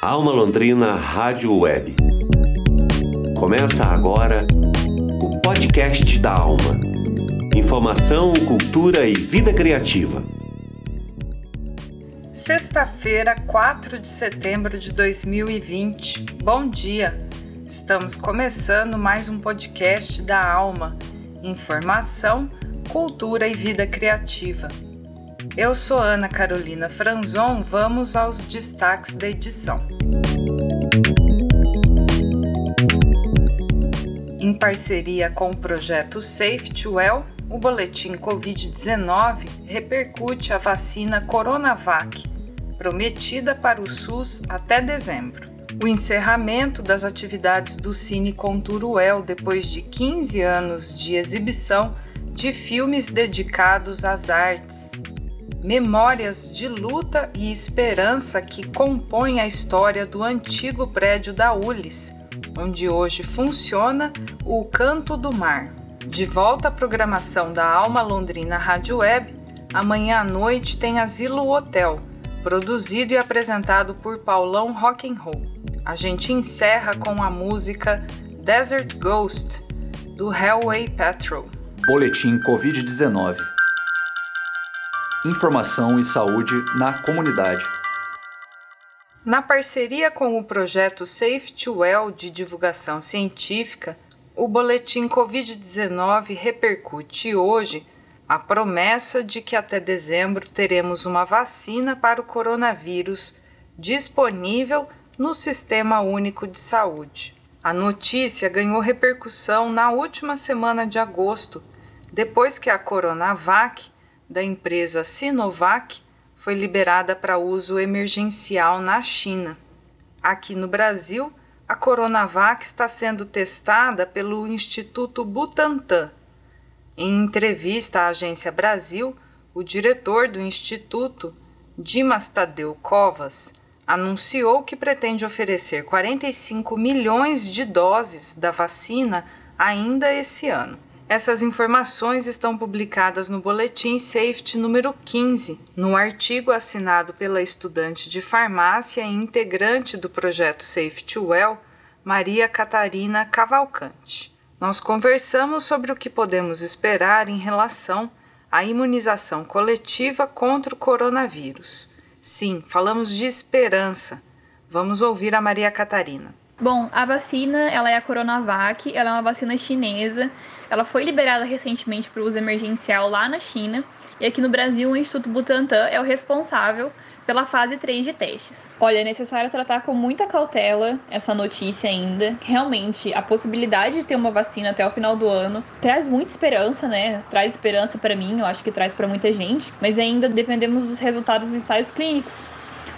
Alma Londrina Rádio Web. Começa agora o podcast da Alma. Informação, cultura e vida criativa. Sexta-feira, 4 de setembro de 2020. Bom dia. Estamos começando mais um podcast da Alma. Informação, cultura e vida criativa. Eu sou Ana Carolina Franzon, vamos aos destaques da edição. Em parceria com o projeto Safety Well, o boletim Covid-19 repercute a vacina Coronavac, prometida para o SUS até dezembro. O encerramento das atividades do Cine Conturuel depois de 15 anos de exibição de filmes dedicados às artes memórias de luta e esperança que compõem a história do antigo prédio da Ulis, onde hoje funciona o Canto do Mar. De volta à programação da Alma Londrina Rádio Web, amanhã à noite tem Asilo Hotel, produzido e apresentado por Paulão Rock'n'Roll. A gente encerra com a música Desert Ghost, do Hellway Patrol. Boletim Covid-19 informação e saúde na comunidade. Na parceria com o projeto Safety Well de divulgação científica, o boletim Covid-19 repercute hoje a promessa de que até dezembro teremos uma vacina para o coronavírus disponível no Sistema Único de Saúde. A notícia ganhou repercussão na última semana de agosto, depois que a Coronavac da empresa Sinovac foi liberada para uso emergencial na China. Aqui no Brasil, a Coronavac está sendo testada pelo Instituto Butantan. Em entrevista à Agência Brasil, o diretor do instituto, Dimas Tadeu Covas, anunciou que pretende oferecer 45 milhões de doses da vacina ainda esse ano. Essas informações estão publicadas no Boletim Safety número 15, no artigo assinado pela estudante de farmácia e integrante do projeto Safety Well, Maria Catarina Cavalcante. Nós conversamos sobre o que podemos esperar em relação à imunização coletiva contra o coronavírus. Sim, falamos de esperança. Vamos ouvir a Maria Catarina. Bom, a vacina, ela é a Coronavac, ela é uma vacina chinesa. Ela foi liberada recentemente para uso emergencial lá na China. E aqui no Brasil, o Instituto Butantan é o responsável pela fase 3 de testes. Olha, é necessário tratar com muita cautela essa notícia ainda. Realmente, a possibilidade de ter uma vacina até o final do ano traz muita esperança, né? Traz esperança para mim, eu acho que traz para muita gente, mas ainda dependemos dos resultados dos ensaios clínicos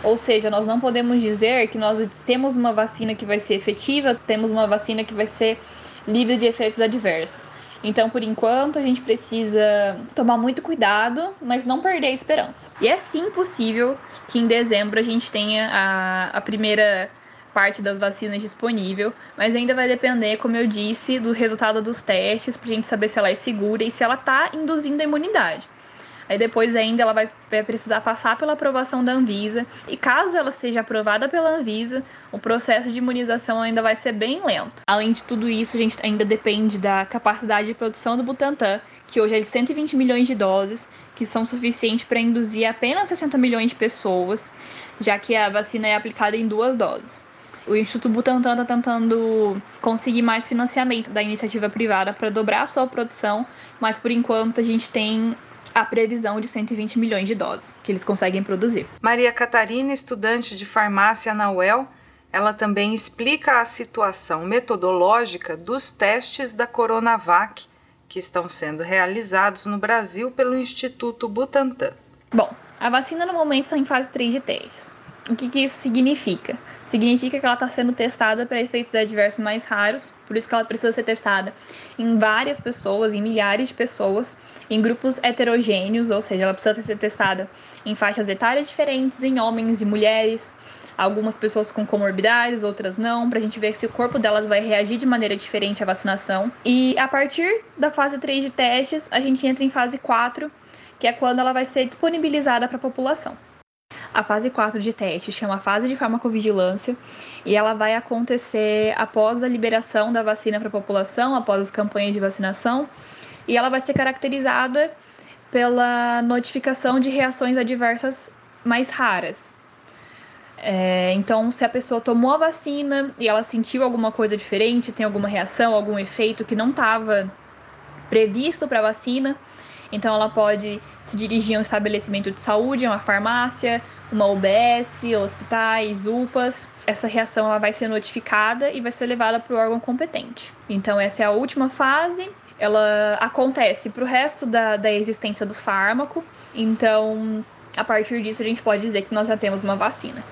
ou seja, nós não podemos dizer que nós temos uma vacina que vai ser efetiva, temos uma vacina que vai ser livre de efeitos adversos. Então, por enquanto, a gente precisa tomar muito cuidado, mas não perder a esperança. E é sim possível que em dezembro a gente tenha a, a primeira parte das vacinas disponível, mas ainda vai depender, como eu disse, do resultado dos testes, para a gente saber se ela é segura e se ela está induzindo a imunidade. Aí depois ainda ela vai, vai precisar passar pela aprovação da Anvisa. E caso ela seja aprovada pela Anvisa, o processo de imunização ainda vai ser bem lento. Além de tudo isso, a gente ainda depende da capacidade de produção do Butantan, que hoje é de 120 milhões de doses, que são suficientes para induzir apenas 60 milhões de pessoas, já que a vacina é aplicada em duas doses. O Instituto Butantan está tentando conseguir mais financiamento da iniciativa privada para dobrar a sua produção, mas por enquanto a gente tem a previsão de 120 milhões de doses que eles conseguem produzir. Maria Catarina, estudante de farmácia na UEL, ela também explica a situação metodológica dos testes da Coronavac que estão sendo realizados no Brasil pelo Instituto Butantan. Bom, a vacina no momento está em fase 3 de testes. O que, que isso significa? Significa que ela está sendo testada para efeitos adversos mais raros, por isso que ela precisa ser testada em várias pessoas, em milhares de pessoas, em grupos heterogêneos, ou seja, ela precisa ser testada em faixas etárias diferentes, em homens e mulheres, algumas pessoas com comorbidades, outras não, para a gente ver se o corpo delas vai reagir de maneira diferente à vacinação. E a partir da fase 3 de testes, a gente entra em fase 4, que é quando ela vai ser disponibilizada para a população. A fase 4 de teste chama fase de farmacovigilância e ela vai acontecer após a liberação da vacina para a população, após as campanhas de vacinação, e ela vai ser caracterizada pela notificação de reações adversas mais raras. É, então, se a pessoa tomou a vacina e ela sentiu alguma coisa diferente, tem alguma reação, algum efeito que não estava previsto para a vacina, então ela pode se dirigir a um estabelecimento de saúde, a uma farmácia, uma UBS, hospitais, UPAs. Essa reação ela vai ser notificada e vai ser levada para o órgão competente. Então essa é a última fase. Ela acontece para o resto da, da existência do fármaco. Então, a partir disso, a gente pode dizer que nós já temos uma vacina.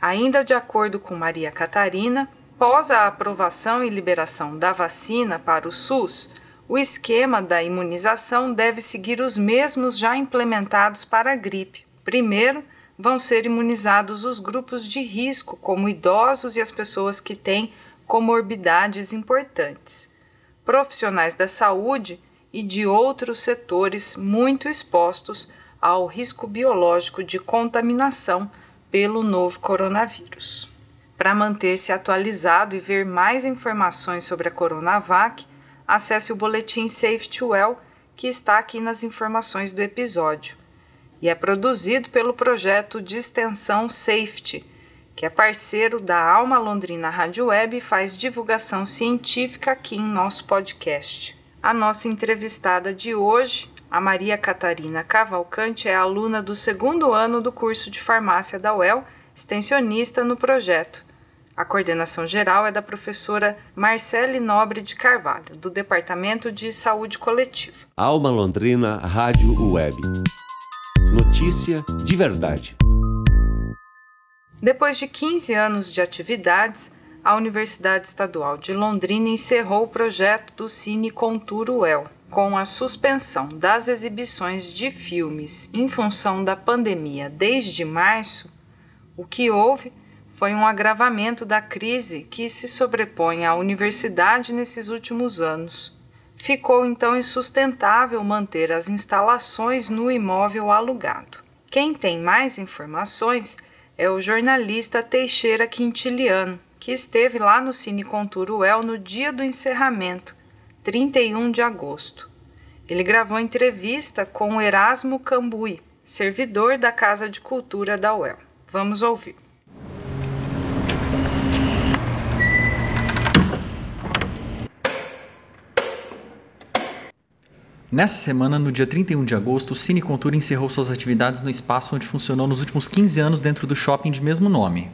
Ainda de acordo com Maria Catarina, após a aprovação e liberação da vacina para o SUS, o esquema da imunização deve seguir os mesmos já implementados para a gripe. Primeiro, vão ser imunizados os grupos de risco, como idosos e as pessoas que têm comorbidades importantes, profissionais da saúde e de outros setores muito expostos ao risco biológico de contaminação pelo novo coronavírus. Para manter-se atualizado e ver mais informações sobre a Coronavac, acesse o boletim Safety Well, que está aqui nas informações do episódio. E é produzido pelo projeto de extensão Safety, que é parceiro da Alma Londrina Rádio Web e faz divulgação científica aqui em nosso podcast. A nossa entrevistada de hoje, a Maria Catarina Cavalcante, é aluna do segundo ano do curso de farmácia da UEL, extensionista no projeto a coordenação geral é da professora Marcele Nobre de Carvalho, do Departamento de Saúde Coletiva. Alma Londrina Rádio Web. Notícia de verdade. Depois de 15 anos de atividades, a Universidade Estadual de Londrina encerrou o projeto do Cine Conturo UEL, com a suspensão das exibições de filmes em função da pandemia desde março. O que houve foi um agravamento da crise que se sobrepõe à universidade nesses últimos anos. Ficou então insustentável manter as instalações no imóvel alugado. Quem tem mais informações é o jornalista Teixeira Quintiliano, que esteve lá no Cine Conturuel no dia do encerramento, 31 de agosto. Ele gravou entrevista com Erasmo Cambui, servidor da Casa de Cultura da UEL. Vamos ouvir. Nessa semana, no dia 31 de agosto, o Cine Contura encerrou suas atividades no espaço onde funcionou nos últimos 15 anos dentro do shopping de mesmo nome.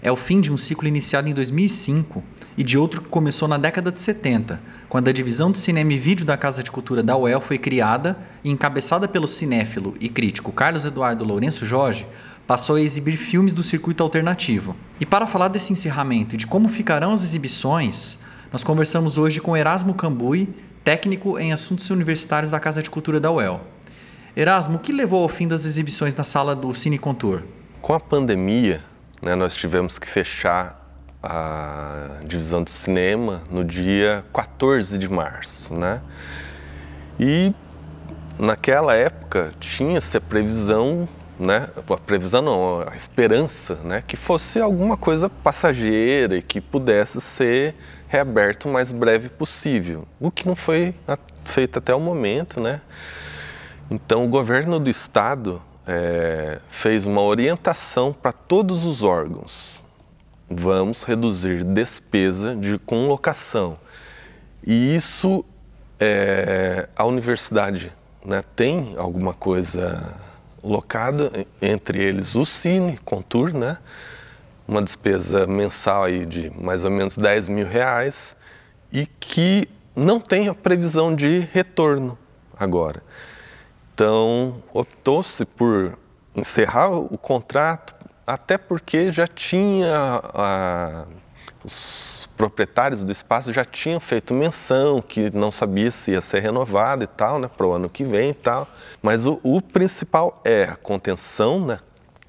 É o fim de um ciclo iniciado em 2005 e de outro que começou na década de 70, quando a divisão de cinema e vídeo da Casa de Cultura da UEL foi criada e encabeçada pelo cinéfilo e crítico Carlos Eduardo Lourenço Jorge, passou a exibir filmes do circuito alternativo. E para falar desse encerramento e de como ficarão as exibições, nós conversamos hoje com Erasmo Cambui, técnico em assuntos universitários da Casa de Cultura da UEL. Erasmo, o que levou ao fim das exibições na sala do Cine Contour? Com a pandemia, né, nós tivemos que fechar a divisão de cinema no dia 14 de março, né? E naquela época tinha-se a previsão, né? A previsão não, a esperança, né? Que fosse alguma coisa passageira e que pudesse ser reaberto o mais breve possível, o que não foi feito até o momento, né? Então, o governo do estado é, fez uma orientação para todos os órgãos. Vamos reduzir despesa de com locação. E isso, é, a universidade né, tem alguma coisa locada, entre eles o Cine, Contour, né? Uma despesa mensal aí de mais ou menos 10 mil reais e que não tem a previsão de retorno agora. Então, optou-se por encerrar o contrato, até porque já tinha a, os proprietários do espaço já tinham feito menção que não sabia se ia ser renovado e tal, né, para o ano que vem e tal. Mas o, o principal é a contenção né,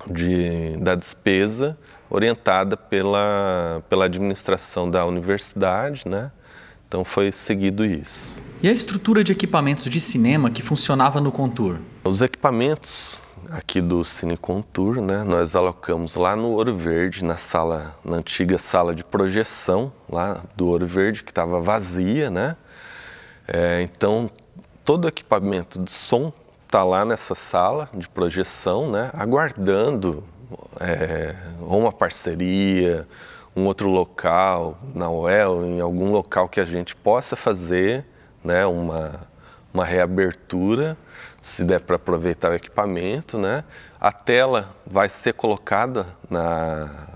de, da despesa orientada pela, pela administração da universidade, né? Então foi seguido isso. E a estrutura de equipamentos de cinema que funcionava no Contour? Os equipamentos aqui do Cine Contour, né? Nós alocamos lá no Ouro Verde, na sala, na antiga sala de projeção lá do Ouro Verde, que estava vazia, né? É, então, todo o equipamento de som está lá nessa sala de projeção, né? Aguardando é, uma parceria, um outro local, na UEL, em algum local que a gente possa fazer, né? Uma, uma reabertura se der para aproveitar o equipamento, né? A tela vai ser colocada na,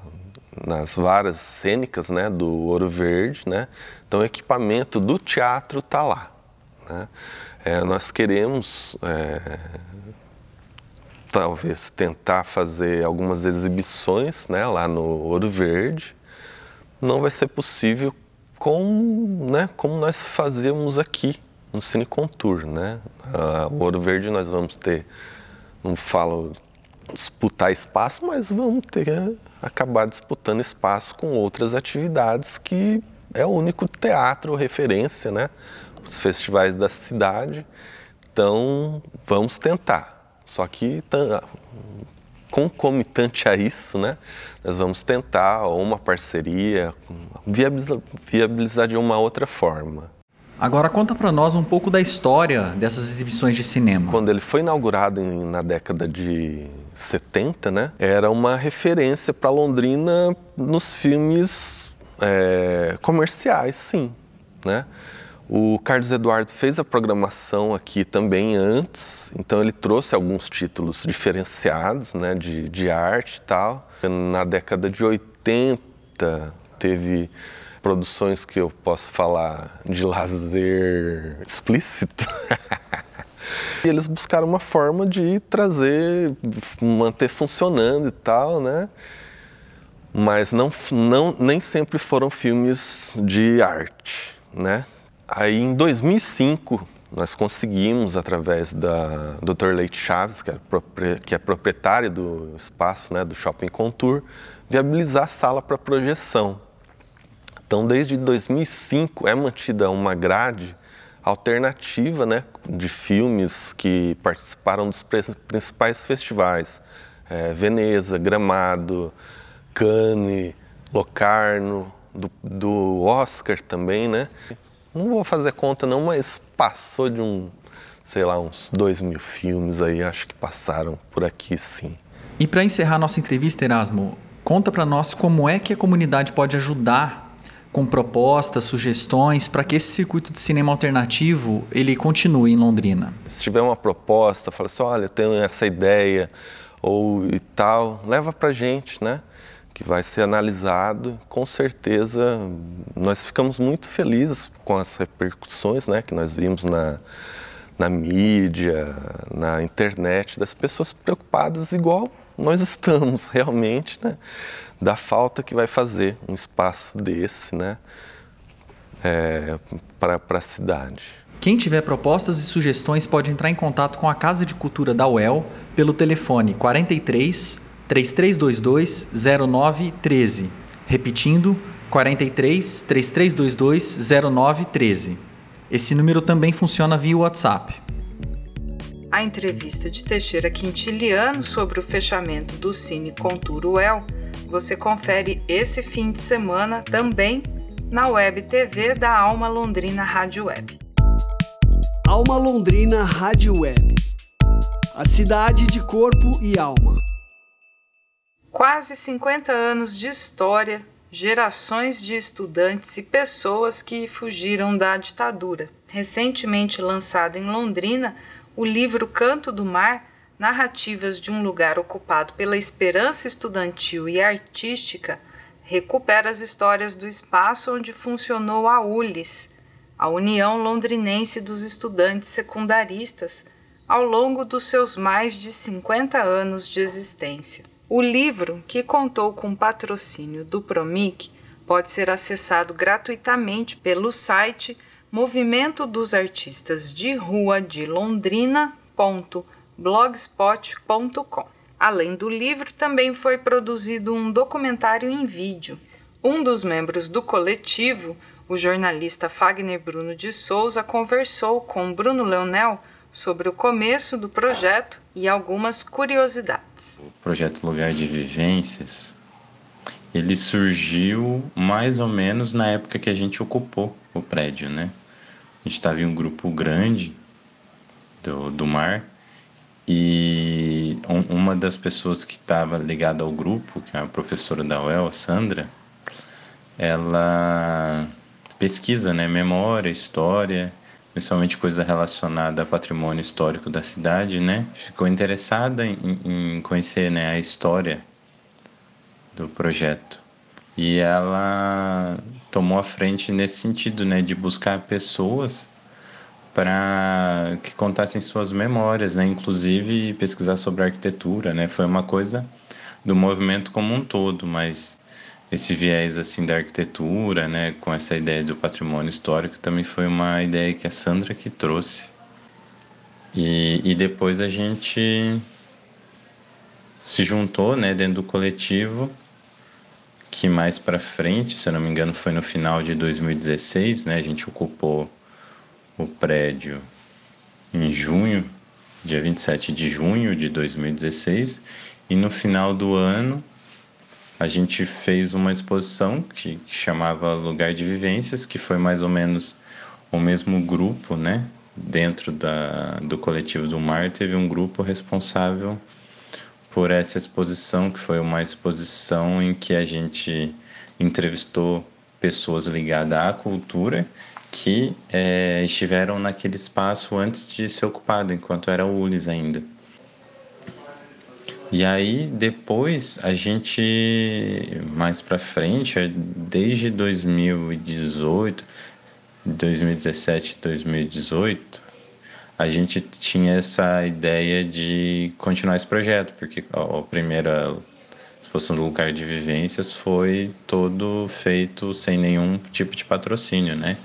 nas varas cênicas, né, do Ouro Verde, né? Então o equipamento do teatro está lá. Né? É, nós queremos é, talvez tentar fazer algumas exibições, né, lá no Ouro Verde. Não vai ser possível com, né, como nós fazemos aqui, no Cine Contour, né? Uh, o Ouro Verde nós vamos ter, não falo disputar espaço, mas vamos ter acabar disputando espaço com outras atividades que é o único teatro referência, né? Os festivais da cidade. Então, vamos tentar. Só que concomitante a isso, né? Nós vamos tentar uma parceria, viabilizar, viabilizar de uma outra forma. Agora conta para nós um pouco da história dessas exibições de cinema. Quando ele foi inaugurado em, na década de 70, né, era uma referência para Londrina nos filmes é, comerciais, sim, né? O Carlos Eduardo fez a programação aqui também antes, então ele trouxe alguns títulos diferenciados, né, de, de arte e tal. Na década de 80 teve produções que eu posso falar de lazer explícito. e eles buscaram uma forma de trazer, manter funcionando e tal, né? Mas não, não, nem sempre foram filmes de arte, né? Aí em 2005 nós conseguimos, através da Dr. Leite Chaves, que é, que é proprietário do espaço, né, do Shopping Contour, viabilizar a sala para projeção. Então, desde 2005 é mantida uma grade alternativa né, de filmes que participaram dos principais festivais. É, Veneza, Gramado, Cannes, Locarno, do, do, Oscar também, né? Não vou fazer conta não, mas passou de um, sei lá, uns dois mil filmes aí, acho que passaram por aqui sim. E para encerrar nossa entrevista, Erasmo, conta para nós como é que a comunidade pode ajudar com propostas, sugestões para que esse circuito de cinema alternativo ele continue em Londrina? Se tiver uma proposta, fala assim, olha, eu tenho essa ideia ou e tal, leva para gente, né? Que vai ser analisado. Com certeza, nós ficamos muito felizes com as repercussões, né? Que nós vimos na na mídia, na internet, das pessoas preocupadas igual nós estamos realmente, né? da falta que vai fazer um espaço desse né, é, para a cidade. Quem tiver propostas e sugestões pode entrar em contato com a Casa de Cultura da UEL pelo telefone 43 3322 0913. Repetindo, 43 3322 0913. Esse número também funciona via WhatsApp. A entrevista de Teixeira Quintiliano sobre o fechamento do Cine Contour UEL você confere esse fim de semana também na Web TV da Alma Londrina Rádio Web. Alma Londrina Rádio Web. A cidade de corpo e alma. Quase 50 anos de história, gerações de estudantes e pessoas que fugiram da ditadura. Recentemente lançado em Londrina, o livro Canto do Mar Narrativas de um Lugar Ocupado pela Esperança Estudantil e Artística recupera as histórias do espaço onde funcionou a ULES, a União Londrinense dos Estudantes Secundaristas, ao longo dos seus mais de 50 anos de existência. O livro, que contou com patrocínio do Promic, pode ser acessado gratuitamente pelo site Movimento dos Artistas de Rua de Londrina.com blogspot.com. Além do livro, também foi produzido um documentário em vídeo. Um dos membros do coletivo, o jornalista Fagner Bruno de Souza, conversou com Bruno Leonel sobre o começo do projeto e algumas curiosidades. O projeto Lugar de Vivências, ele surgiu mais ou menos na época que a gente ocupou o prédio, né? A gente estava em um grupo grande do, do mar e um, uma das pessoas que estava ligada ao grupo, que é a professora da UEL, a Sandra, ela pesquisa, né, memória, história, principalmente coisa relacionada a patrimônio histórico da cidade, né? Ficou interessada em, em conhecer, né, a história do projeto. E ela tomou a frente nesse sentido, né, de buscar pessoas para que contassem suas memórias, né, inclusive pesquisar sobre arquitetura, né? Foi uma coisa do movimento como um todo, mas esse viés assim da arquitetura, né, com essa ideia do patrimônio histórico, também foi uma ideia que a Sandra que trouxe. E, e depois a gente se juntou, né, dentro do coletivo, que mais para frente, se eu não me engano, foi no final de 2016, né, a gente ocupou o prédio em junho, dia 27 de junho de 2016, e no final do ano a gente fez uma exposição que, chamava Lugar de Vivências, que foi mais ou menos o mesmo grupo, né? Dentro da, do coletivo do Mar, teve um grupo responsável por essa exposição, que foi uma exposição em que a gente entrevistou pessoas ligadas à cultura que é, estiveram naquele espaço antes de ser ocupado, enquanto era o ULIS ainda. E aí depois a gente mais para frente, desde 2018, 2017, 2018, a gente tinha essa ideia de continuar esse projeto, porque a primeira exposição do lugar de vivências foi todo feito sem nenhum tipo de patrocínio, né?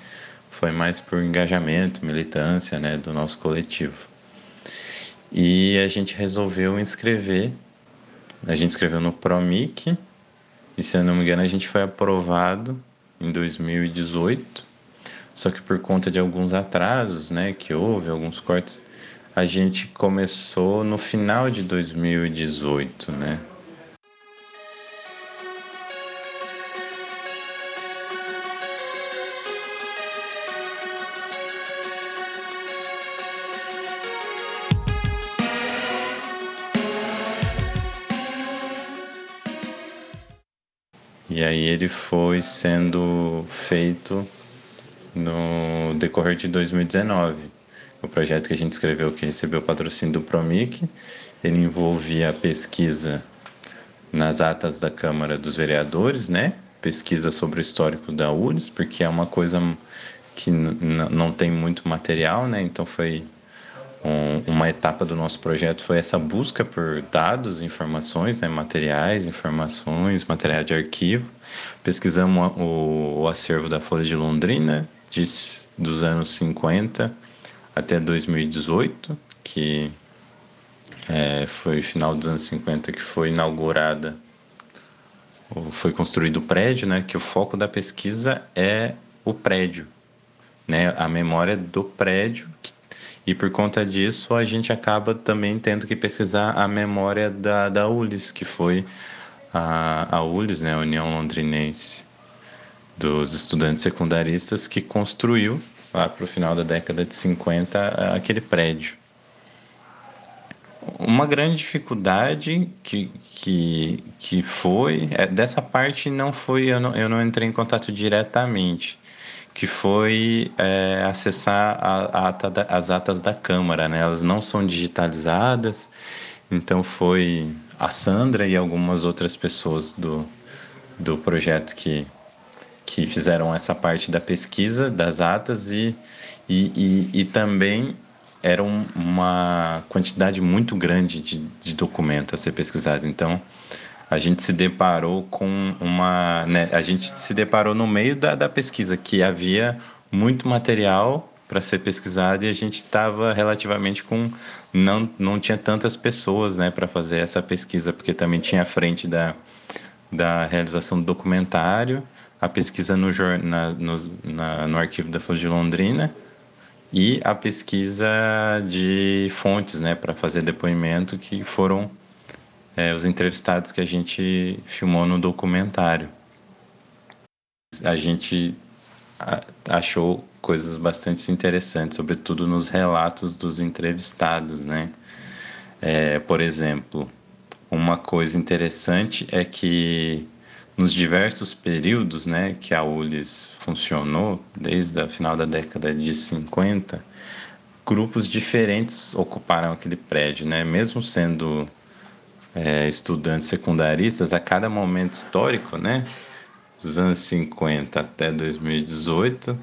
Foi mais por engajamento, militância, né, do nosso coletivo. E a gente resolveu inscrever. A gente escreveu no Promic e se eu não me engano a gente foi aprovado em 2018. Só que por conta de alguns atrasos, né, que houve, alguns cortes, a gente começou no final de 2018, né? E aí ele foi sendo feito no decorrer de 2019. O projeto que a gente escreveu, que recebeu o patrocínio do Promic, ele envolvia a pesquisa nas atas da Câmara dos Vereadores, né? Pesquisa sobre o histórico da URSS, porque é uma coisa que não tem muito material, né? Então foi um, uma etapa do nosso projeto foi essa busca por dados, informações, né, materiais, informações, material de arquivo. Pesquisamos o, o acervo da Folha de Londrina de, dos anos 50 até 2018, que é, foi final dos anos 50 que foi inaugurada, foi construído o prédio, né, que o foco da pesquisa é o prédio, né, a memória do prédio que e por conta disso, a gente acaba também tendo que pesquisar a memória da, da ULIS, que foi a, a ULIS, né, a União Londrinense dos Estudantes Secundaristas, que construiu, lá para o final da década de 50, aquele prédio. Uma grande dificuldade que, que, que foi, é, dessa parte não foi, eu não, eu não entrei em contato diretamente, que foi é, acessar a, a da, as atas da Câmara, né? Elas não são digitalizadas, então foi a Sandra e algumas outras pessoas do, do projeto que, que fizeram essa parte da pesquisa das atas e, e, e, e também era um, uma quantidade muito grande de, de documento a ser pesquisado. Então, a gente se deparou com uma. Né, a gente se deparou no meio da, da pesquisa que havia muito material para ser pesquisado e a gente estava relativamente com não não tinha tantas pessoas né para fazer essa pesquisa porque também tinha a frente da da realização do documentário a pesquisa no na, no, na, no arquivo da Folha de Londrina e a pesquisa de fontes, né, para fazer depoimento, que foram é, os entrevistados que a gente filmou no documentário. A gente achou coisas bastante interessantes, sobretudo nos relatos dos entrevistados, né? É, por exemplo, uma coisa interessante é que nos diversos períodos né, que a ULIS funcionou, desde o final da década de 50, grupos diferentes ocuparam aquele prédio, né? mesmo sendo é, estudantes secundaristas, a cada momento histórico, né, dos anos 50 até 2018,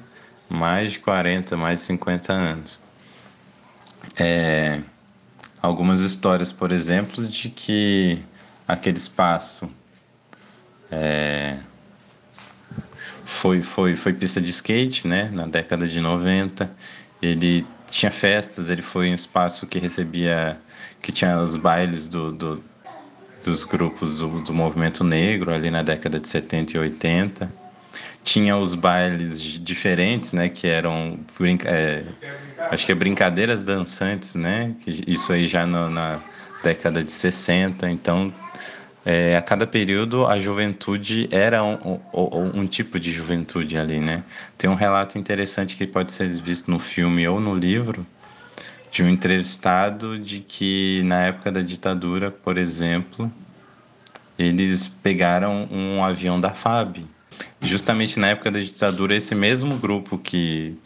mais de 40, mais de 50 anos. É, algumas histórias, por exemplo, de que aquele espaço é, foi, foi, foi pista de skate, né? Na década de 90. Ele tinha festas, ele foi um espaço que recebia, que tinha os bailes do, do dos grupos do, do movimento negro ali na década de 70 e 80. Tinha os bailes diferentes, né? Que eram, é, acho que é brincadeiras dançantes, né? Isso aí já no, na década de 60. Então é, a cada período a juventude era um, um, um, tipo de juventude ali, né? Tem um relato interessante que pode ser visto no filme ou no livro de um entrevistado de que na época da ditadura, por exemplo, eles pegaram um avião da FAB. Justamente na época da ditadura, esse mesmo grupo que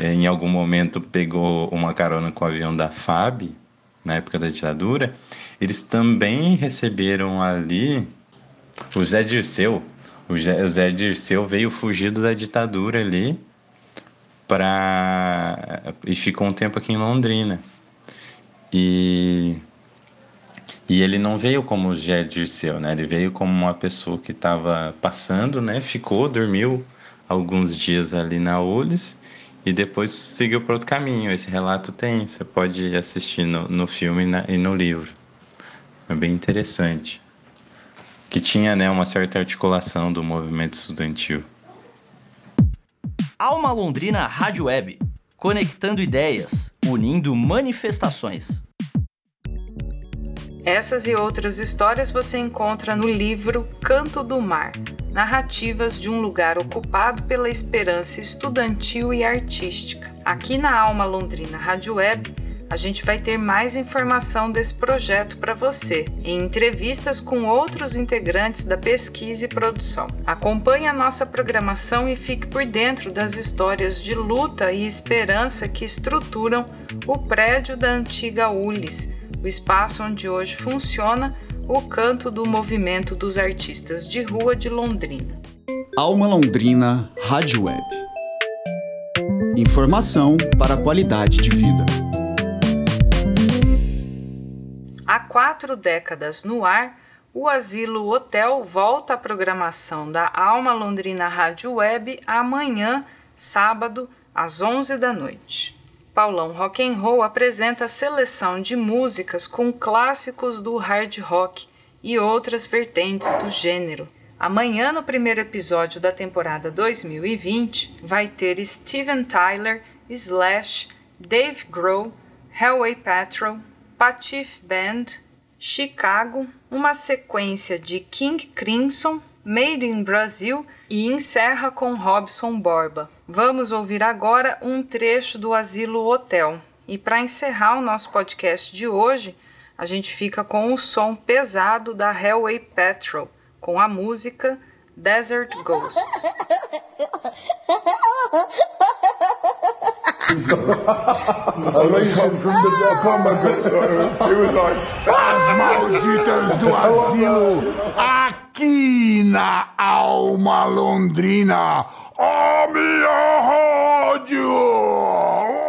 é, em algum momento pegou uma carona com o avião da FAB, na época da ditadura, eles também receberam ali o Zé Dirceu. O Zé Dirceu veio fugido da ditadura ali para e ficou um tempo aqui em Londrina. E e ele não veio como Zé Dirceu, né? Ele veio como uma pessoa que estava passando, né? Ficou, dormiu alguns dias ali na Ulis e depois seguiu para outro caminho. Esse relato tem, você pode assistir no, no filme e, na, e no livro. É bem interessante. Que tinha né, uma certa articulação do movimento estudantil. Alma Londrina Rádio Web conectando ideias, unindo manifestações. Essas e outras histórias você encontra no livro Canto do Mar Narrativas de um Lugar Ocupado pela Esperança Estudantil e Artística. Aqui na Alma Londrina Rádio Web, a gente vai ter mais informação desse projeto para você, em entrevistas com outros integrantes da pesquisa e produção. Acompanhe a nossa programação e fique por dentro das histórias de luta e esperança que estruturam o prédio da antiga ULIS o espaço onde hoje funciona o canto do movimento dos artistas de rua de Londrina. Alma Londrina Rádio Web. Informação para a qualidade de vida. Quatro décadas no ar, o Asilo Hotel volta à programação da Alma Londrina Rádio Web amanhã, sábado, às 11 da noite. Paulão Rock and Roll apresenta seleção de músicas com clássicos do hard rock e outras vertentes do gênero. Amanhã, no primeiro episódio da temporada 2020, vai ter Steven Tyler, Slash, Dave Grohl, Hellway Patrol, Patif Band, Chicago, uma sequência de King Crimson, Made in Brazil e encerra com Robson Borba. Vamos ouvir agora um trecho do Asilo Hotel. E para encerrar o nosso podcast de hoje, a gente fica com o som pesado da Hellway Patrol, com a música Desert Ghost. As malditas do asilo aqui na Alma Londrina a minha rádio!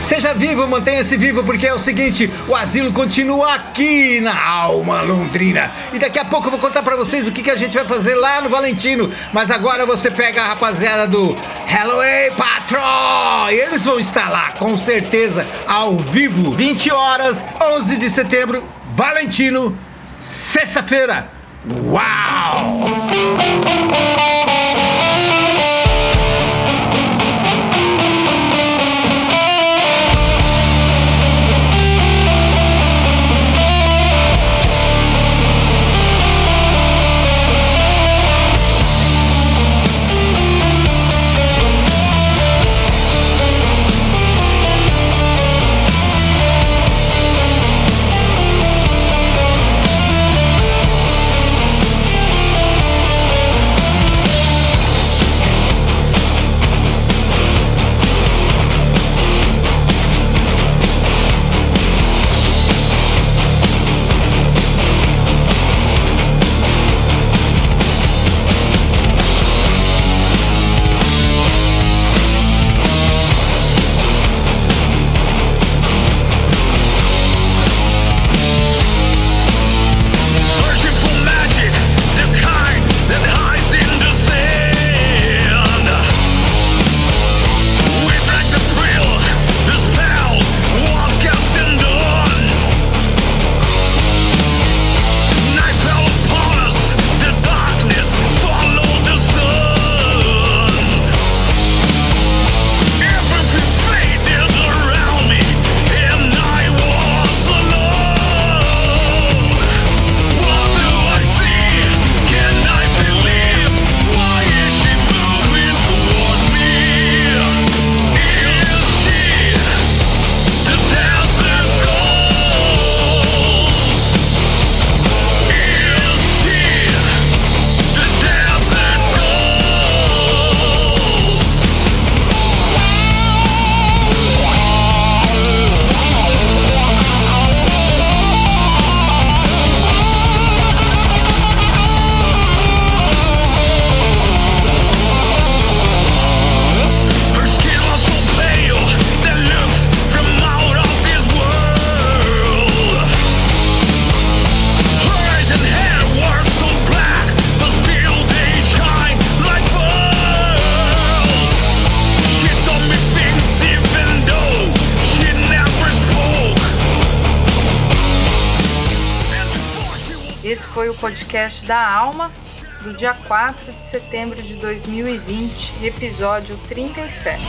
Seja vivo, mantenha-se vivo, porque é o seguinte: o asilo continua aqui na Alma Londrina. E daqui a pouco eu vou contar para vocês o que, que a gente vai fazer lá no Valentino. Mas agora você pega a rapaziada do Halloween Patrol! E eles vão estar lá, com certeza, ao vivo, 20 horas, 11 de setembro, Valentino, sexta-feira. Uau! Podcast da Alma, do dia 4 de setembro de 2020, episódio 37.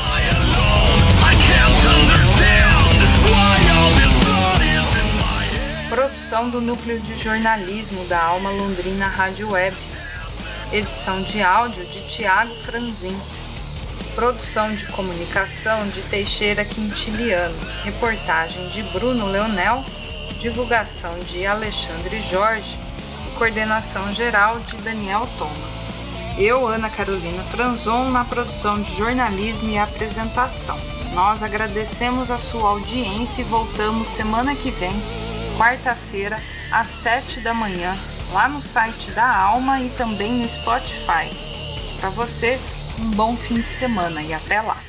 Produção do Núcleo de Jornalismo da Alma Londrina Rádio Web. Edição de áudio de Tiago Franzin. Produção de comunicação de Teixeira Quintiliano. Reportagem de Bruno Leonel. Divulgação de Alexandre Jorge. Coordenação geral de Daniel Thomas. Eu, Ana Carolina Franzon, na produção de jornalismo e apresentação. Nós agradecemos a sua audiência e voltamos semana que vem, quarta-feira, às 7 da manhã, lá no site da Alma e também no Spotify. Para você, um bom fim de semana e até lá!